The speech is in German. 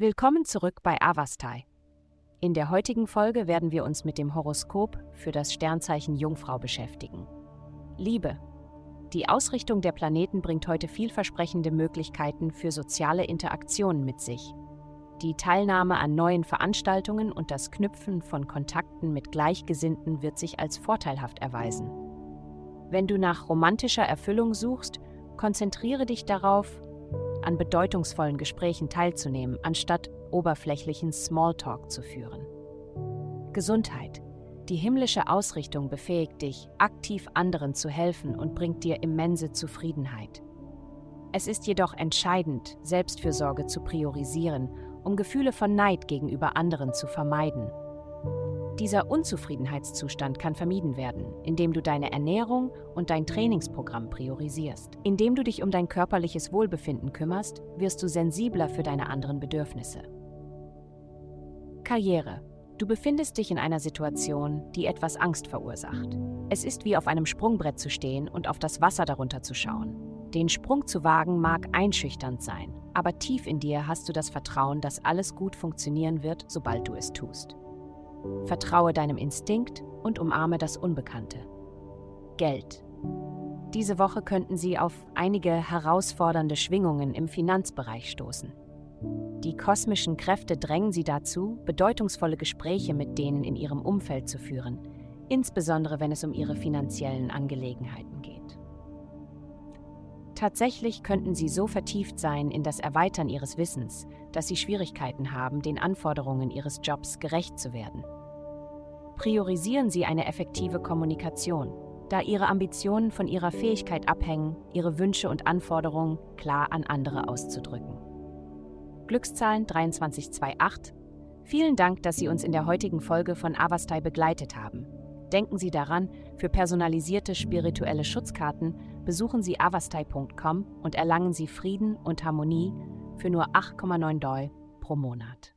Willkommen zurück bei Avastai. In der heutigen Folge werden wir uns mit dem Horoskop für das Sternzeichen Jungfrau beschäftigen. Liebe. Die Ausrichtung der Planeten bringt heute vielversprechende Möglichkeiten für soziale Interaktionen mit sich. Die Teilnahme an neuen Veranstaltungen und das Knüpfen von Kontakten mit Gleichgesinnten wird sich als vorteilhaft erweisen. Wenn du nach romantischer Erfüllung suchst, konzentriere dich darauf, an bedeutungsvollen Gesprächen teilzunehmen, anstatt oberflächlichen Smalltalk zu führen. Gesundheit. Die himmlische Ausrichtung befähigt dich, aktiv anderen zu helfen und bringt dir immense Zufriedenheit. Es ist jedoch entscheidend, Selbstfürsorge zu priorisieren, um Gefühle von Neid gegenüber anderen zu vermeiden. Dieser Unzufriedenheitszustand kann vermieden werden, indem du deine Ernährung und dein Trainingsprogramm priorisierst. Indem du dich um dein körperliches Wohlbefinden kümmerst, wirst du sensibler für deine anderen Bedürfnisse. Karriere. Du befindest dich in einer Situation, die etwas Angst verursacht. Es ist wie auf einem Sprungbrett zu stehen und auf das Wasser darunter zu schauen. Den Sprung zu wagen mag einschüchternd sein, aber tief in dir hast du das Vertrauen, dass alles gut funktionieren wird, sobald du es tust. Vertraue deinem Instinkt und umarme das Unbekannte. Geld. Diese Woche könnten Sie auf einige herausfordernde Schwingungen im Finanzbereich stoßen. Die kosmischen Kräfte drängen Sie dazu, bedeutungsvolle Gespräche mit denen in Ihrem Umfeld zu führen, insbesondere wenn es um Ihre finanziellen Angelegenheiten geht. Tatsächlich könnten Sie so vertieft sein in das Erweitern Ihres Wissens, dass Sie Schwierigkeiten haben, den Anforderungen Ihres Jobs gerecht zu werden. Priorisieren Sie eine effektive Kommunikation, da Ihre Ambitionen von Ihrer Fähigkeit abhängen, Ihre Wünsche und Anforderungen klar an andere auszudrücken. Glückszahlen 2328. Vielen Dank, dass Sie uns in der heutigen Folge von Avastai begleitet haben. Denken Sie daran, für personalisierte spirituelle Schutzkarten besuchen Sie avastai.com und erlangen Sie Frieden und Harmonie für nur 8,9 Doi pro Monat.